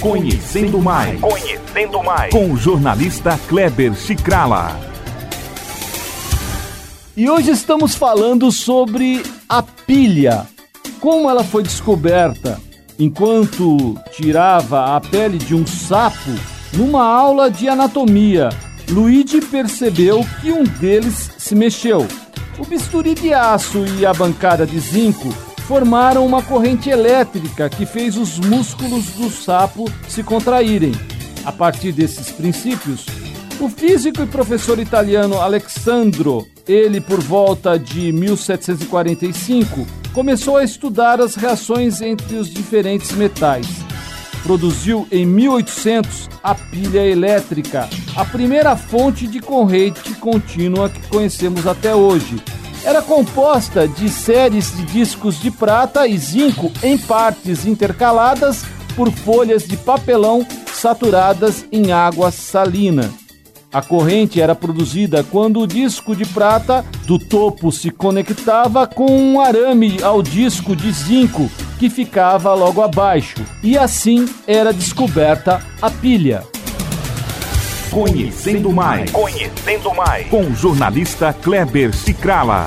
Conhecendo mais. Conhecendo mais. Com o jornalista Kleber Chicrala. E hoje estamos falando sobre a pilha. Como ela foi descoberta enquanto tirava a pele de um sapo numa aula de anatomia. Luigi percebeu que um deles se mexeu. O bisturi de aço e a bancada de zinco formaram uma corrente elétrica que fez os músculos do sapo se contraírem. A partir desses princípios, o físico e professor italiano Alexandro, ele por volta de 1745, começou a estudar as reações entre os diferentes metais. Produziu em 1800 a pilha elétrica, a primeira fonte de corrente contínua que conhecemos até hoje, era composta de séries de discos de prata e zinco em partes intercaladas por folhas de papelão saturadas em água salina. A corrente era produzida quando o disco de prata do topo se conectava com um arame ao disco de zinco que ficava logo abaixo, e assim era descoberta a pilha. Conhecendo mais. Conhecendo mais. Com o jornalista Kleber Cicrala.